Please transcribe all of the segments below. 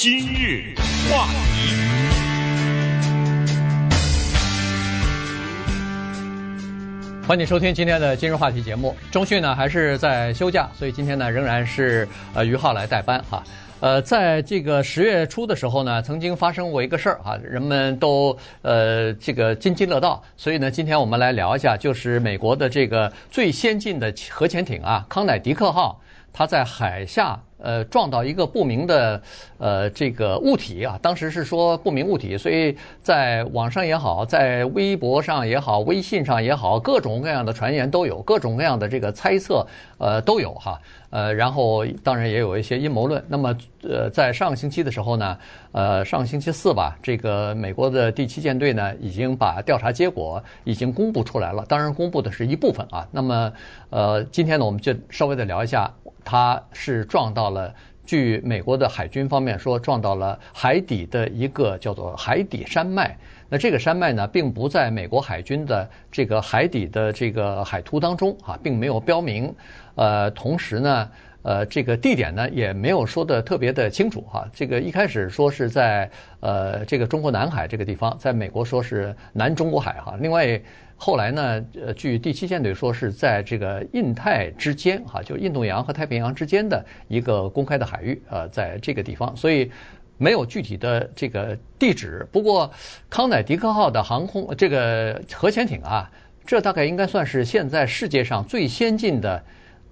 今日话题，欢迎收听今天的今日话题节目。中讯呢还是在休假，所以今天呢仍然是呃于浩来代班哈。呃，在这个十月初的时候呢，曾经发生过一个事儿哈，人们都呃这个津津乐道。所以呢，今天我们来聊一下，就是美国的这个最先进的核潜艇啊，康乃狄克号，它在海下。呃，撞到一个不明的呃这个物体啊，当时是说不明物体，所以在网上也好，在微博上也好，微信上也好，各种各样的传言都有，各种各样的这个猜测呃都有哈。呃，然后当然也有一些阴谋论。那么呃，在上个星期的时候呢，呃，上个星期四吧，这个美国的第七舰队呢已经把调查结果已经公布出来了，当然公布的是一部分啊。那么呃，今天呢，我们就稍微的聊一下。它是撞到到了，据美国的海军方面说，撞到了海底的一个叫做海底山脉。那这个山脉呢，并不在美国海军的这个海底的这个海图当中啊，并没有标明。呃，同时呢，呃，这个地点呢也没有说的特别的清楚哈。这个一开始说是在呃这个中国南海这个地方，在美国说是南中国海哈。另外。后来呢，呃，据第七舰队说是在这个印太之间，哈，就印度洋和太平洋之间的一个公开的海域，呃，在这个地方，所以没有具体的这个地址。不过，康乃狄克号的航空这个核潜艇啊，这大概应该算是现在世界上最先进的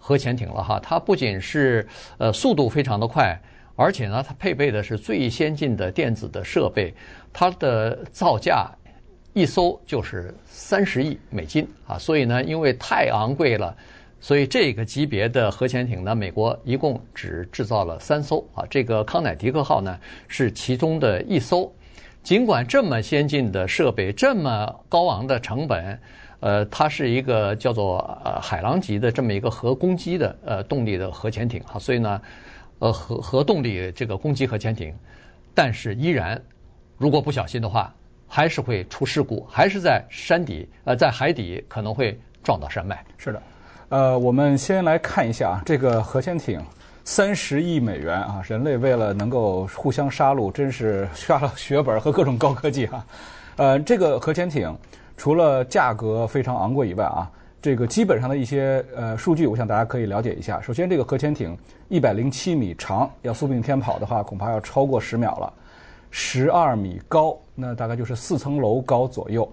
核潜艇了哈。它不仅是呃速度非常的快，而且呢，它配备的是最先进的电子的设备，它的造价。一艘就是三十亿美金啊，所以呢，因为太昂贵了，所以这个级别的核潜艇呢，美国一共只制造了三艘啊。这个康乃狄克号呢是其中的一艘。尽管这么先进的设备，这么高昂的成本，呃，它是一个叫做呃海狼级的这么一个核攻击的呃动力的核潜艇哈，所以呢，呃核核动力这个攻击核潜艇，但是依然如果不小心的话。还是会出事故，还是在山底，呃，在海底可能会撞到山脉。是的，呃，我们先来看一下，这个核潜艇三十亿美元啊，人类为了能够互相杀戮，真是下了血本和各种高科技哈、呃，这个核潜艇除了价格非常昂贵以外啊，这个基本上的一些呃数据，我想大家可以了解一下。首先，这个核潜艇一百零七米长，要速并天跑的话，恐怕要超过十秒了。十二米高，那大概就是四层楼高左右，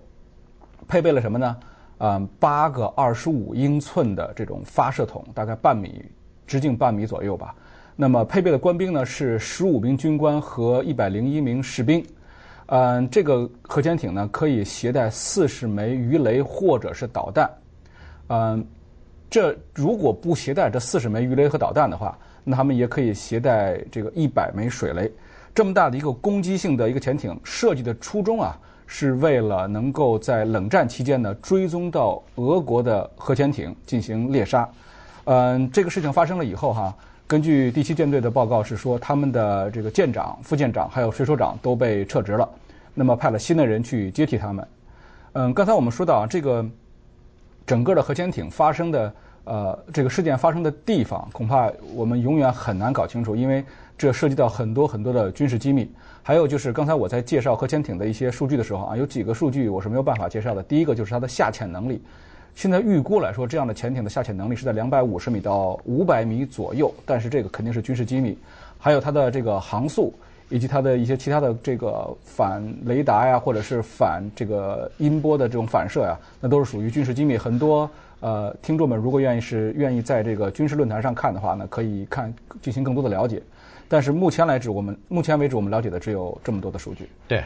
配备了什么呢？嗯，八个二十五英寸的这种发射筒，大概半米直径半米左右吧。那么配备的官兵呢是十五名军官和一百零一名士兵。嗯，这个核潜艇呢可以携带四十枚鱼雷或者是导弹。嗯，这如果不携带这四十枚鱼雷和导弹的话，那他们也可以携带这个一百枚水雷。这么大的一个攻击性的一个潜艇设计的初衷啊，是为了能够在冷战期间呢追踪到俄国的核潜艇进行猎杀。嗯，这个事情发生了以后哈，根据第七舰队的报告是说，他们的这个舰长、副舰长还有水手长都被撤职了，那么派了新的人去接替他们。嗯，刚才我们说到啊，这个整个的核潜艇发生的呃这个事件发生的地方，恐怕我们永远很难搞清楚，因为。这涉及到很多很多的军事机密，还有就是刚才我在介绍核潜艇的一些数据的时候啊，有几个数据我是没有办法介绍的。第一个就是它的下潜能力，现在预估来说，这样的潜艇的下潜能力是在两百五十米到五百米左右，但是这个肯定是军事机密。还有它的这个航速，以及它的一些其他的这个反雷达呀，或者是反这个音波的这种反射呀，那都是属于军事机密。很多呃听众们如果愿意是愿意在这个军事论坛上看的话呢，可以看进行更多的了解。但是目前来止，我们目前为止我们了解的只有这么多的数据。对，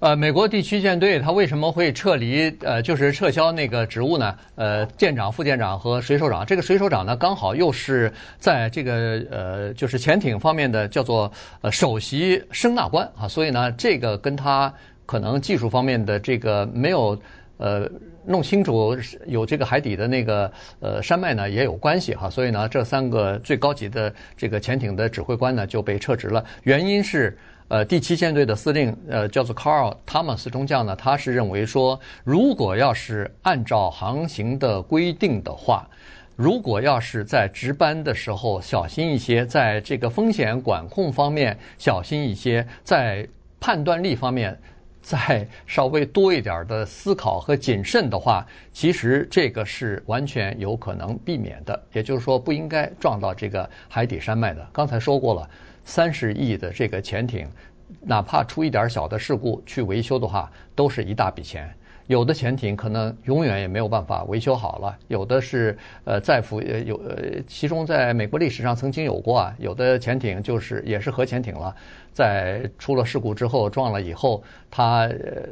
呃，美国地区舰队它为什么会撤离？呃，就是撤销那个职务呢？呃，舰长、副舰长和水手长，这个水手长呢，刚好又是在这个呃，就是潜艇方面的叫做呃首席声纳官啊，所以呢，这个跟他可能技术方面的这个没有呃。弄清楚有这个海底的那个呃山脉呢也有关系哈，所以呢这三个最高级的这个潜艇的指挥官呢就被撤职了。原因是呃第七舰队的司令呃叫做 Carl Thomas 中将呢，他是认为说，如果要是按照航行的规定的话，如果要是在值班的时候小心一些，在这个风险管控方面小心一些，在判断力方面再稍微多一点的思考和谨慎的话，其实这个是完全有可能避免的。也就是说，不应该撞到这个海底山脉的。刚才说过了，三十亿的这个潜艇，哪怕出一点小的事故去维修的话，都是一大笔钱。有的潜艇可能永远也没有办法维修好了，有的是呃在服呃有呃，其中在美国历史上曾经有过啊，有的潜艇就是也是核潜艇了，在出了事故之后撞了以后，它呃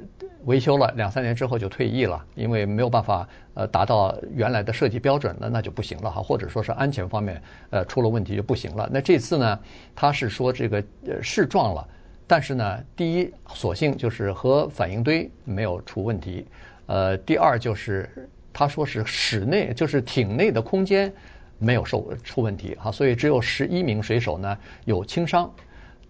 维修了两三年之后就退役了，因为没有办法呃达到原来的设计标准了，那就不行了哈，或者说是安全方面呃出了问题就不行了。那这次呢，他是说这个呃是撞了。但是呢，第一，所幸就是核反应堆没有出问题，呃，第二就是他说是室内，就是艇内的空间没有受出问题啊，所以只有十一名水手呢有轻伤，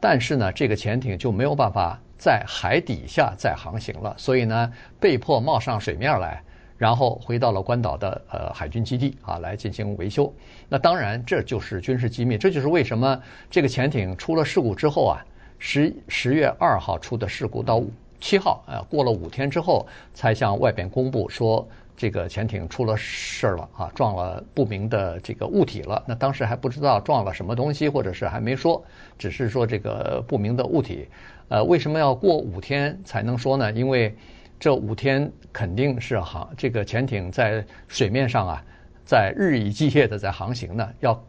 但是呢，这个潜艇就没有办法在海底下再航行了，所以呢，被迫冒上水面来，然后回到了关岛的呃海军基地啊来进行维修。那当然，这就是军事机密，这就是为什么这个潜艇出了事故之后啊。十十月二号出的事故，到七号，呃，过了五天之后，才向外边公布说这个潜艇出了事儿了啊，撞了不明的这个物体了。那当时还不知道撞了什么东西，或者是还没说，只是说这个不明的物体。呃，为什么要过五天才能说呢？因为这五天肯定是航这个潜艇在水面上啊，在日以继夜的在航行呢，要。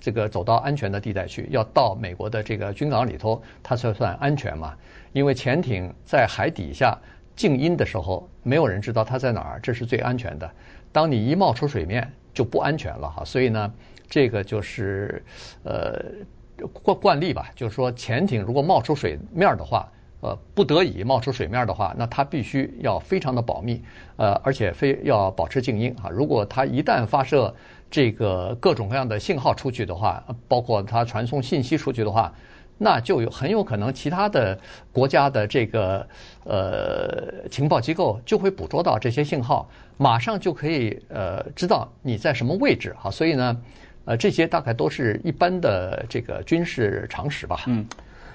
这个走到安全的地带去，要到美国的这个军港里头，它才算安全嘛。因为潜艇在海底下静音的时候，没有人知道它在哪儿，这是最安全的。当你一冒出水面，就不安全了哈。所以呢，这个就是呃惯惯例吧，就是说潜艇如果冒出水面的话，呃，不得已冒出水面的话，那它必须要非常的保密，呃，而且非要保持静音啊。如果它一旦发射这个各种各样的信号出去的话，包括它传送信息出去的话，那就有很有可能其他的国家的这个呃情报机构就会捕捉到这些信号，马上就可以呃知道你在什么位置哈。所以呢，呃，这些大概都是一般的这个军事常识吧。嗯，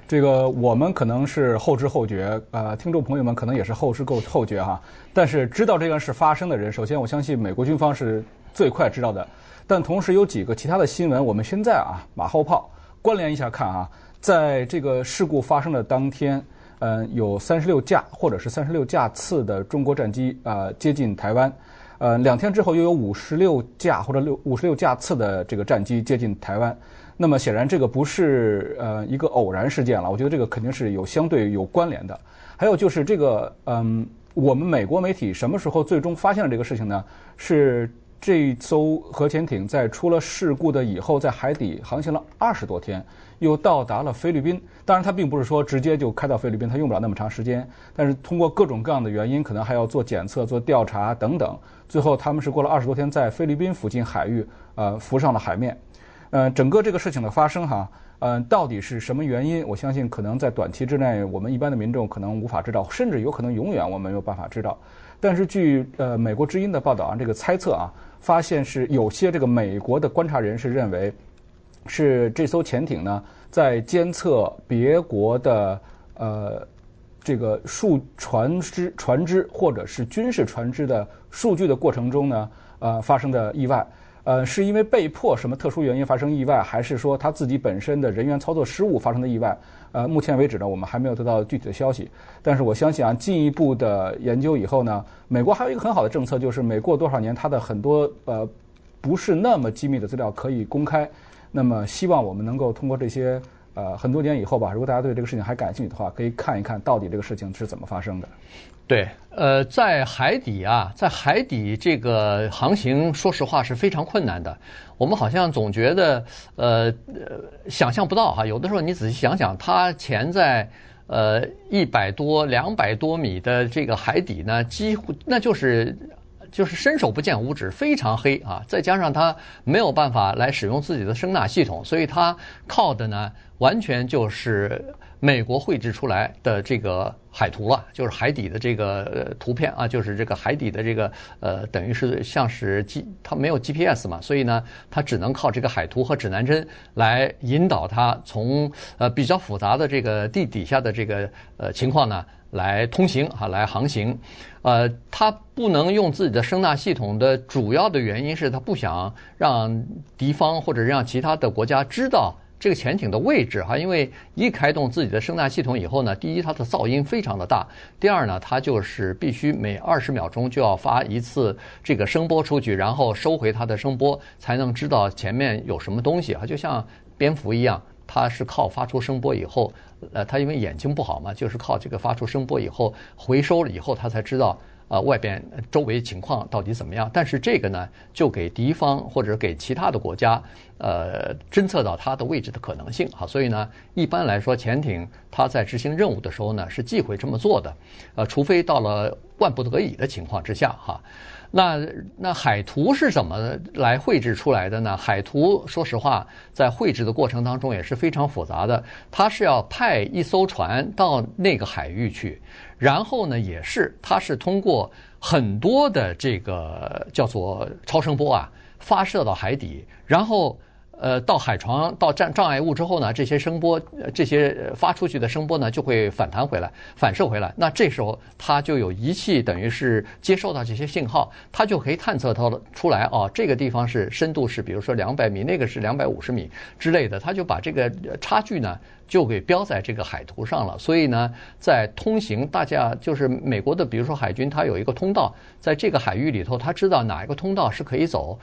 这个我们可能是后知后觉，呃，听众朋友们可能也是后知后后觉哈。但是知道这件事发生的人，首先我相信美国军方是最快知道的。但同时有几个其他的新闻，我们现在啊马后炮关联一下看啊，在这个事故发生的当天，嗯，有三十六架或者是三十六架次的中国战机啊接近台湾，呃，两天之后又有五十六架或者六五十六架次的这个战机接近台湾。那么显然这个不是呃一个偶然事件了，我觉得这个肯定是有相对有关联的。还有就是这个嗯，我们美国媒体什么时候最终发现了这个事情呢？是。这艘核潜艇在出了事故的以后，在海底航行了二十多天，又到达了菲律宾。当然，它并不是说直接就开到菲律宾，它用不了那么长时间。但是通过各种各样的原因，可能还要做检测、做调查等等。最后，他们是过了二十多天，在菲律宾附近海域，呃，浮上了海面。呃，整个这个事情的发生，哈，呃，到底是什么原因？我相信，可能在短期之内，我们一般的民众可能无法知道，甚至有可能永远我们没有办法知道。但是据呃美国之音的报道啊，这个猜测啊。发现是有些这个美国的观察人士认为，是这艘潜艇呢在监测别国的呃这个数船只船只或者是军事船只的数据的过程中呢呃发生的意外。呃，是因为被迫什么特殊原因发生意外，还是说他自己本身的人员操作失误发生的意外？呃，目前为止呢，我们还没有得到具体的消息。但是我相信啊，进一步的研究以后呢，美国还有一个很好的政策，就是每过多少年，它的很多呃不是那么机密的资料可以公开。那么，希望我们能够通过这些呃很多年以后吧，如果大家对这个事情还感兴趣的话，可以看一看到底这个事情是怎么发生的。对，呃，在海底啊，在海底这个航行，说实话是非常困难的。我们好像总觉得，呃，想象不到哈。有的时候你仔细想想，它潜在呃一百多、两百多米的这个海底呢，几乎那就是就是伸手不见五指，非常黑啊。再加上它没有办法来使用自己的声纳系统，所以它靠的呢，完全就是。美国绘制出来的这个海图了，就是海底的这个图片啊，就是这个海底的这个呃，等于是像是 G，它没有 GPS 嘛，所以呢，它只能靠这个海图和指南针来引导它从呃比较复杂的这个地底下的这个呃情况呢来通行哈，来航行。呃，它不能用自己的声纳系统的主要的原因是它不想让敌方或者让其他的国家知道。这个潜艇的位置哈，因为一开动自己的声纳系统以后呢，第一它的噪音非常的大，第二呢，它就是必须每二十秒钟就要发一次这个声波出去，然后收回它的声波，才能知道前面有什么东西哈，就像蝙蝠一样，它是靠发出声波以后，呃，他因为眼睛不好嘛，就是靠这个发出声波以后回收了以后，他才知道。呃，外边周围情况到底怎么样？但是这个呢，就给敌方或者给其他的国家，呃，侦测到它的位置的可能性。好，所以呢，一般来说，潜艇它在执行任务的时候呢，是忌讳这么做的。呃，除非到了万不得已的情况之下，哈。那那海图是怎么来绘制出来的呢？海图说实话，在绘制的过程当中也是非常复杂的。它是要派一艘船到那个海域去，然后呢，也是它是通过很多的这个叫做超声波啊，发射到海底，然后。呃，到海床到障障碍物之后呢，这些声波，这些发出去的声波呢，就会反弹回来，反射回来。那这时候它就有仪器，等于是接收到这些信号，它就可以探测到了出来哦，这个地方是深度是，比如说两百米，那个是两百五十米之类的，它就把这个差距呢就给标在这个海图上了。所以呢，在通行，大家就是美国的，比如说海军，它有一个通道，在这个海域里头，它知道哪一个通道是可以走。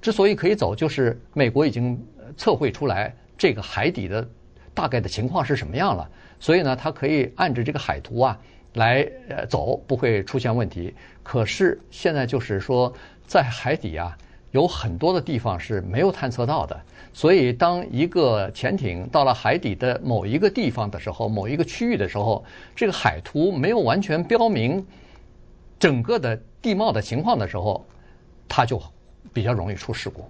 之所以可以走，就是美国已经测绘出来这个海底的大概的情况是什么样了，所以呢，它可以按着这个海图啊来呃走，不会出现问题。可是现在就是说，在海底啊有很多的地方是没有探测到的，所以当一个潜艇到了海底的某一个地方的时候，某一个区域的时候，这个海图没有完全标明整个的地貌的情况的时候，它就。比较容易出事故。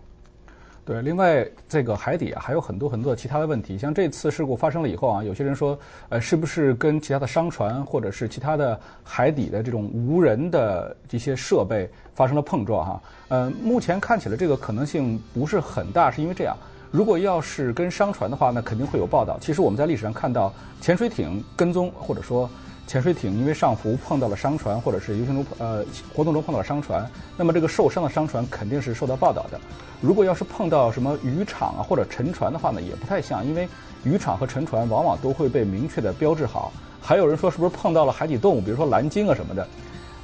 对，另外这个海底还有很多很多的其他的问题。像这次事故发生了以后啊，有些人说，呃，是不是跟其他的商船或者是其他的海底的这种无人的这些设备发生了碰撞哈？呃，目前看起来这个可能性不是很大，是因为这样，如果要是跟商船的话，那肯定会有报道。其实我们在历史上看到潜水艇跟踪或者说。潜水艇因为上浮碰到了商船，或者是游行中呃活动中碰到了商船，那么这个受伤的商船肯定是受到报道的。如果要是碰到什么渔场啊或者沉船的话呢，也不太像，因为渔场和沉船往往都会被明确的标志好。还有人说是不是碰到了海底动物，比如说蓝鲸啊什么的。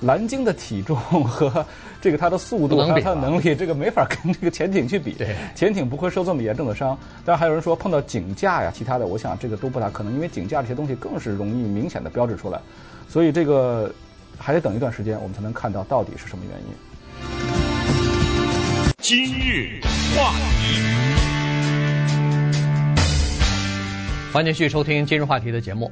蓝鲸的体重和这个它的速度还有它的能力，这个没法跟这个潜艇去比。对，潜艇不会受这么严重的伤。当然还有人说碰到井架呀，其他的，我想这个都不大可能，因为井架这些东西更是容易明显的标志出来。所以这个还得等一段时间，我们才能看到到底是什么原因。今日话题，欢迎继续收听今日话题的节目。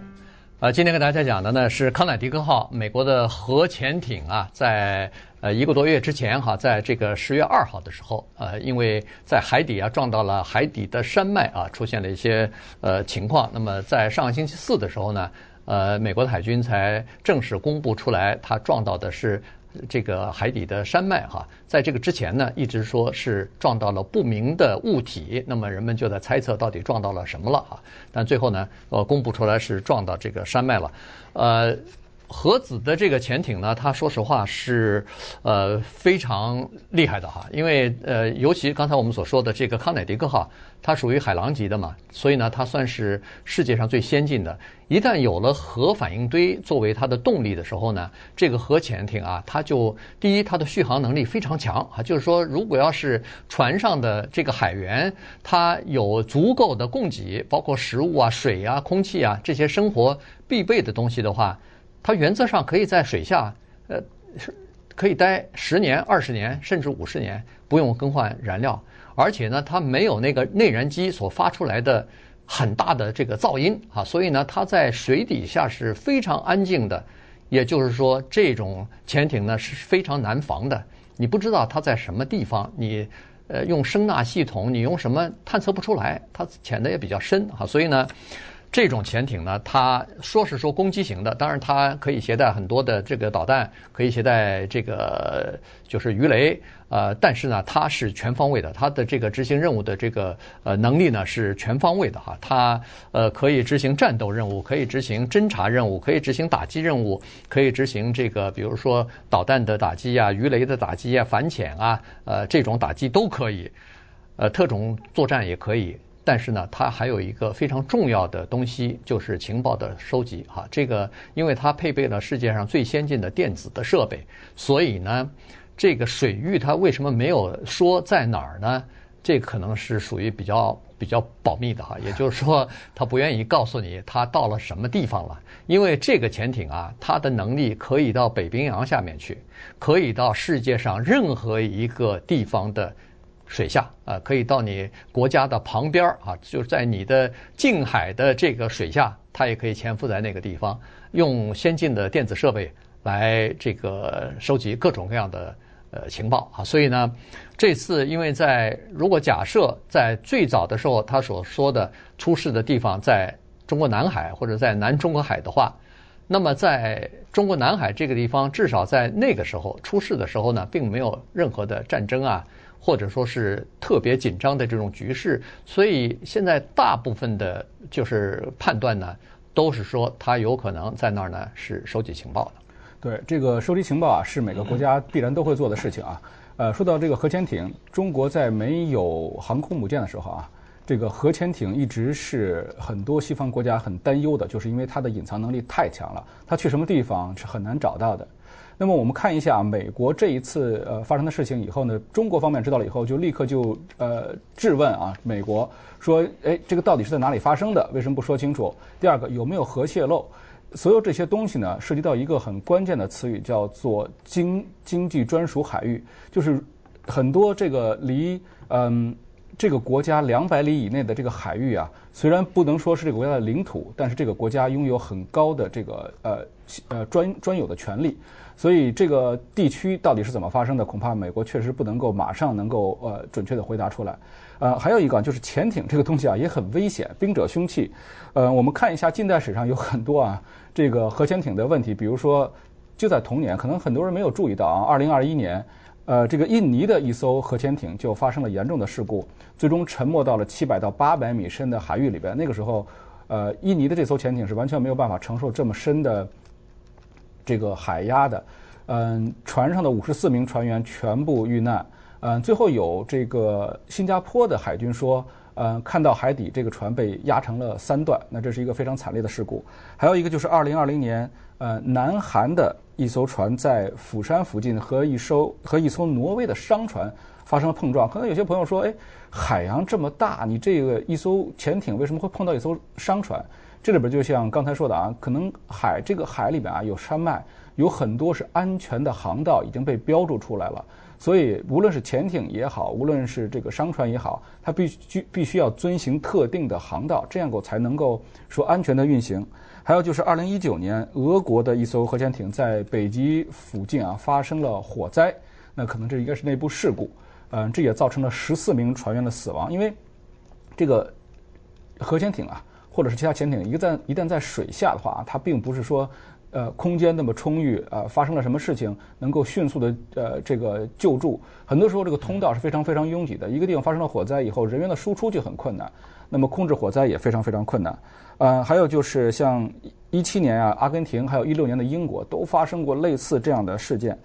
呃，今天跟大家讲的呢是康乃狄克号美国的核潜艇啊，在呃一个多月之前哈，在这个十月二号的时候，呃，因为在海底啊撞到了海底的山脉啊，出现了一些呃情况。那么在上个星期四的时候呢，呃，美国的海军才正式公布出来，它撞到的是。这个海底的山脉哈，在这个之前呢，一直说是撞到了不明的物体，那么人们就在猜测到底撞到了什么了哈。但最后呢，呃，公布出来是撞到这个山脉了，呃。核子的这个潜艇呢，它说实话是呃非常厉害的哈，因为呃，尤其刚才我们所说的这个康乃狄克号，它属于海狼级的嘛，所以呢，它算是世界上最先进的。一旦有了核反应堆作为它的动力的时候呢，这个核潜艇啊，它就第一，它的续航能力非常强啊，就是说，如果要是船上的这个海员，它有足够的供给，包括食物啊、水啊、空气啊这些生活必备的东西的话。它原则上可以在水下，呃，可以待十年、二十年，甚至五十年，不用更换燃料。而且呢，它没有那个内燃机所发出来的很大的这个噪音啊，所以呢，它在水底下是非常安静的。也就是说，这种潜艇呢是非常难防的。你不知道它在什么地方，你呃用声纳系统，你用什么探测不出来。它潜的也比较深啊，所以呢。这种潜艇呢，它说是说攻击型的，当然它可以携带很多的这个导弹，可以携带这个就是鱼雷，呃，但是呢，它是全方位的，它的这个执行任务的这个呃能力呢是全方位的哈，它呃可以执行战斗任务，可以执行侦察任务，可以执行打击任务，可以执行这个比如说导弹的打击啊、鱼雷的打击啊、反潜啊，呃，这种打击都可以，呃，特种作战也可以。但是呢，它还有一个非常重要的东西，就是情报的收集哈。这个，因为它配备了世界上最先进的电子的设备，所以呢，这个水域它为什么没有说在哪儿呢？这可能是属于比较比较保密的哈。也就是说，他不愿意告诉你他到了什么地方了，因为这个潜艇啊，它的能力可以到北冰洋下面去，可以到世界上任何一个地方的。水下啊，可以到你国家的旁边啊，就是在你的近海的这个水下，它也可以潜伏在那个地方，用先进的电子设备来这个收集各种各样的呃情报啊。所以呢，这次因为在如果假设在最早的时候他所说的出事的地方在中国南海或者在南中国海的话，那么在中国南海这个地方，至少在那个时候出事的时候呢，并没有任何的战争啊。或者说是特别紧张的这种局势，所以现在大部分的，就是判断呢，都是说他有可能在那儿呢是收集情报的。对，这个收集情报啊，是每个国家必然都会做的事情啊。呃，说到这个核潜艇，中国在没有航空母舰的时候啊，这个核潜艇一直是很多西方国家很担忧的，就是因为它的隐藏能力太强了，它去什么地方是很难找到的。那么我们看一下美国这一次呃发生的事情以后呢，中国方面知道了以后就立刻就呃质问啊美国说，哎，这个到底是在哪里发生的？为什么不说清楚？第二个有没有核泄漏？所有这些东西呢，涉及到一个很关键的词语，叫做经经济专属海域，就是很多这个离嗯这个国家两百里以内的这个海域啊，虽然不能说是这个国家的领土，但是这个国家拥有很高的这个呃呃专专有的权利。所以这个地区到底是怎么发生的？恐怕美国确实不能够马上能够呃准确地回答出来。呃，还有一个就是潜艇这个东西啊也很危险，兵者凶器。呃，我们看一下近代史上有很多啊这个核潜艇的问题，比如说就在同年，可能很多人没有注意到啊，二零二一年，呃，这个印尼的一艘核潜艇就发生了严重的事故，最终沉没到了七百到八百米深的海域里边。那个时候，呃，印尼的这艘潜艇是完全没有办法承受这么深的。这个海压的，嗯，船上的五十四名船员全部遇难，嗯，最后有这个新加坡的海军说，嗯，看到海底这个船被压成了三段，那这是一个非常惨烈的事故。还有一个就是二零二零年，呃，南韩的一艘船在釜山附近和一艘和一艘挪威的商船发生了碰撞。可能有些朋友说，哎，海洋这么大，你这个一艘潜艇为什么会碰到一艘商船？这里边就像刚才说的啊，可能海这个海里边啊有山脉，有很多是安全的航道已经被标注出来了，所以无论是潜艇也好，无论是这个商船也好，它必须必须要遵循特定的航道，这样够才能够说安全的运行。还有就是二零一九年，俄国的一艘核潜艇在北极附近啊发生了火灾，那可能这应该是内部事故，嗯，这也造成了十四名船员的死亡，因为这个核潜艇啊。或者是其他潜艇，一旦一旦在水下的话，它并不是说，呃，空间那么充裕，呃，发生了什么事情能够迅速的呃这个救助。很多时候这个通道是非常非常拥挤的，一个地方发生了火灾以后，人员的输出就很困难，那么控制火灾也非常非常困难。呃，还有就是像一七年啊，阿根廷，还有一六年的英国都发生过类似这样的事件。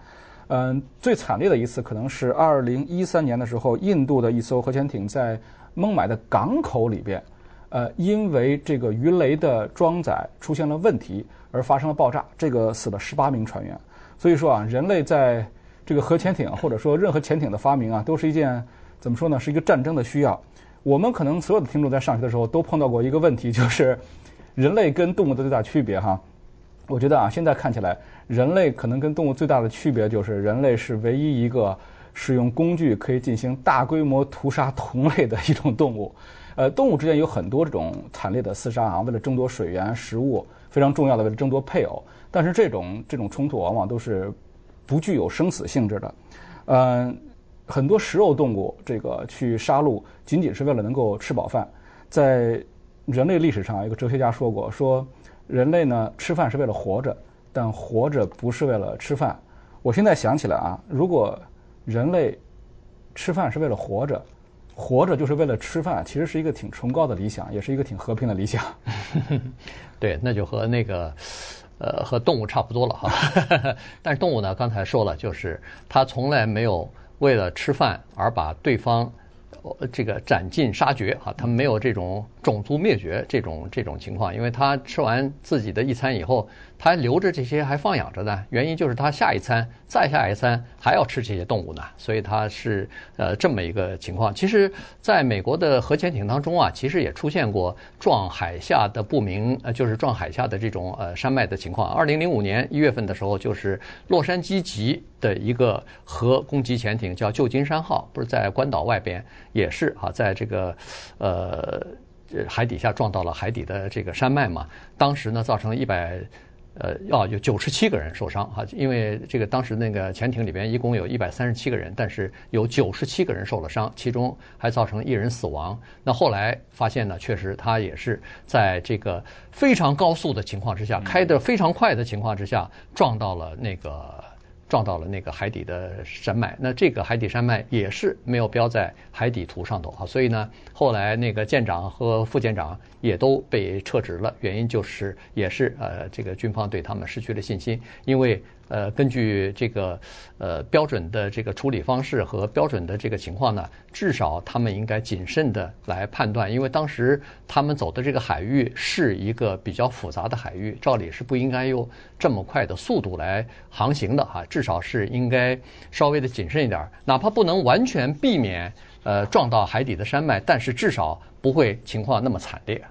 嗯、最惨烈的一次可能是二零一三年的时候，印度的一艘核潜艇在孟买的港口里边。呃，因为这个鱼雷的装载出现了问题而发生了爆炸，这个死了十八名船员。所以说啊，人类在这个核潜艇或者说任何潜艇的发明啊，都是一件怎么说呢？是一个战争的需要。我们可能所有的听众在上学的时候都碰到过一个问题，就是人类跟动物的最大区别哈。我觉得啊，现在看起来，人类可能跟动物最大的区别就是人类是唯一一个使用工具可以进行大规模屠杀同类的一种动物。呃，动物之间有很多这种惨烈的厮杀啊，为了争夺水源、食物，非常重要的为了争夺配偶。但是这种这种冲突往往都是不具有生死性质的。嗯、很多食肉动物这个去杀戮，仅仅是为了能够吃饱饭。在人类历史上一个哲学家说过，说人类呢吃饭是为了活着，但活着不是为了吃饭。我现在想起来啊，如果人类吃饭是为了活着，活着就是为了吃饭，其实是一个挺崇高的理想，也是一个挺和平的理想。对，那就和那个呃和动物差不多了哈。但是动物呢，刚才说了，就是它从来没有为了吃饭而把对方。这个斩尽杀绝哈，它没有这种种族灭绝这种这种情况，因为它吃完自己的一餐以后，他还留着这些还放养着呢。原因就是他下一餐再下一餐还要吃这些动物呢，所以他是呃这么一个情况。其实，在美国的核潜艇当中啊，其实也出现过撞海下的不明呃，就是撞海下的这种呃山脉的情况。二零零五年一月份的时候，就是洛杉矶级的一个核攻击潜艇叫旧金山号，不是在关岛外边。也是啊，在这个呃海底下撞到了海底的这个山脉嘛，当时呢造成一百呃要有九十七个人受伤哈，因为这个当时那个潜艇里边一共有一百三十七个人，但是有九十七个人受了伤，其中还造成一人死亡。那后来发现呢，确实他也是在这个非常高速的情况之下，开得非常快的情况之下撞到了那个。撞到了那个海底的山脉，那这个海底山脉也是没有标在海底图上头啊，所以呢，后来那个舰长和副舰长也都被撤职了，原因就是也是呃这个军方对他们失去了信心，因为。呃，根据这个呃标准的这个处理方式和标准的这个情况呢，至少他们应该谨慎的来判断，因为当时他们走的这个海域是一个比较复杂的海域，照理是不应该用这么快的速度来航行的哈，至少是应该稍微的谨慎一点，哪怕不能完全避免呃撞到海底的山脉，但是至少不会情况那么惨烈。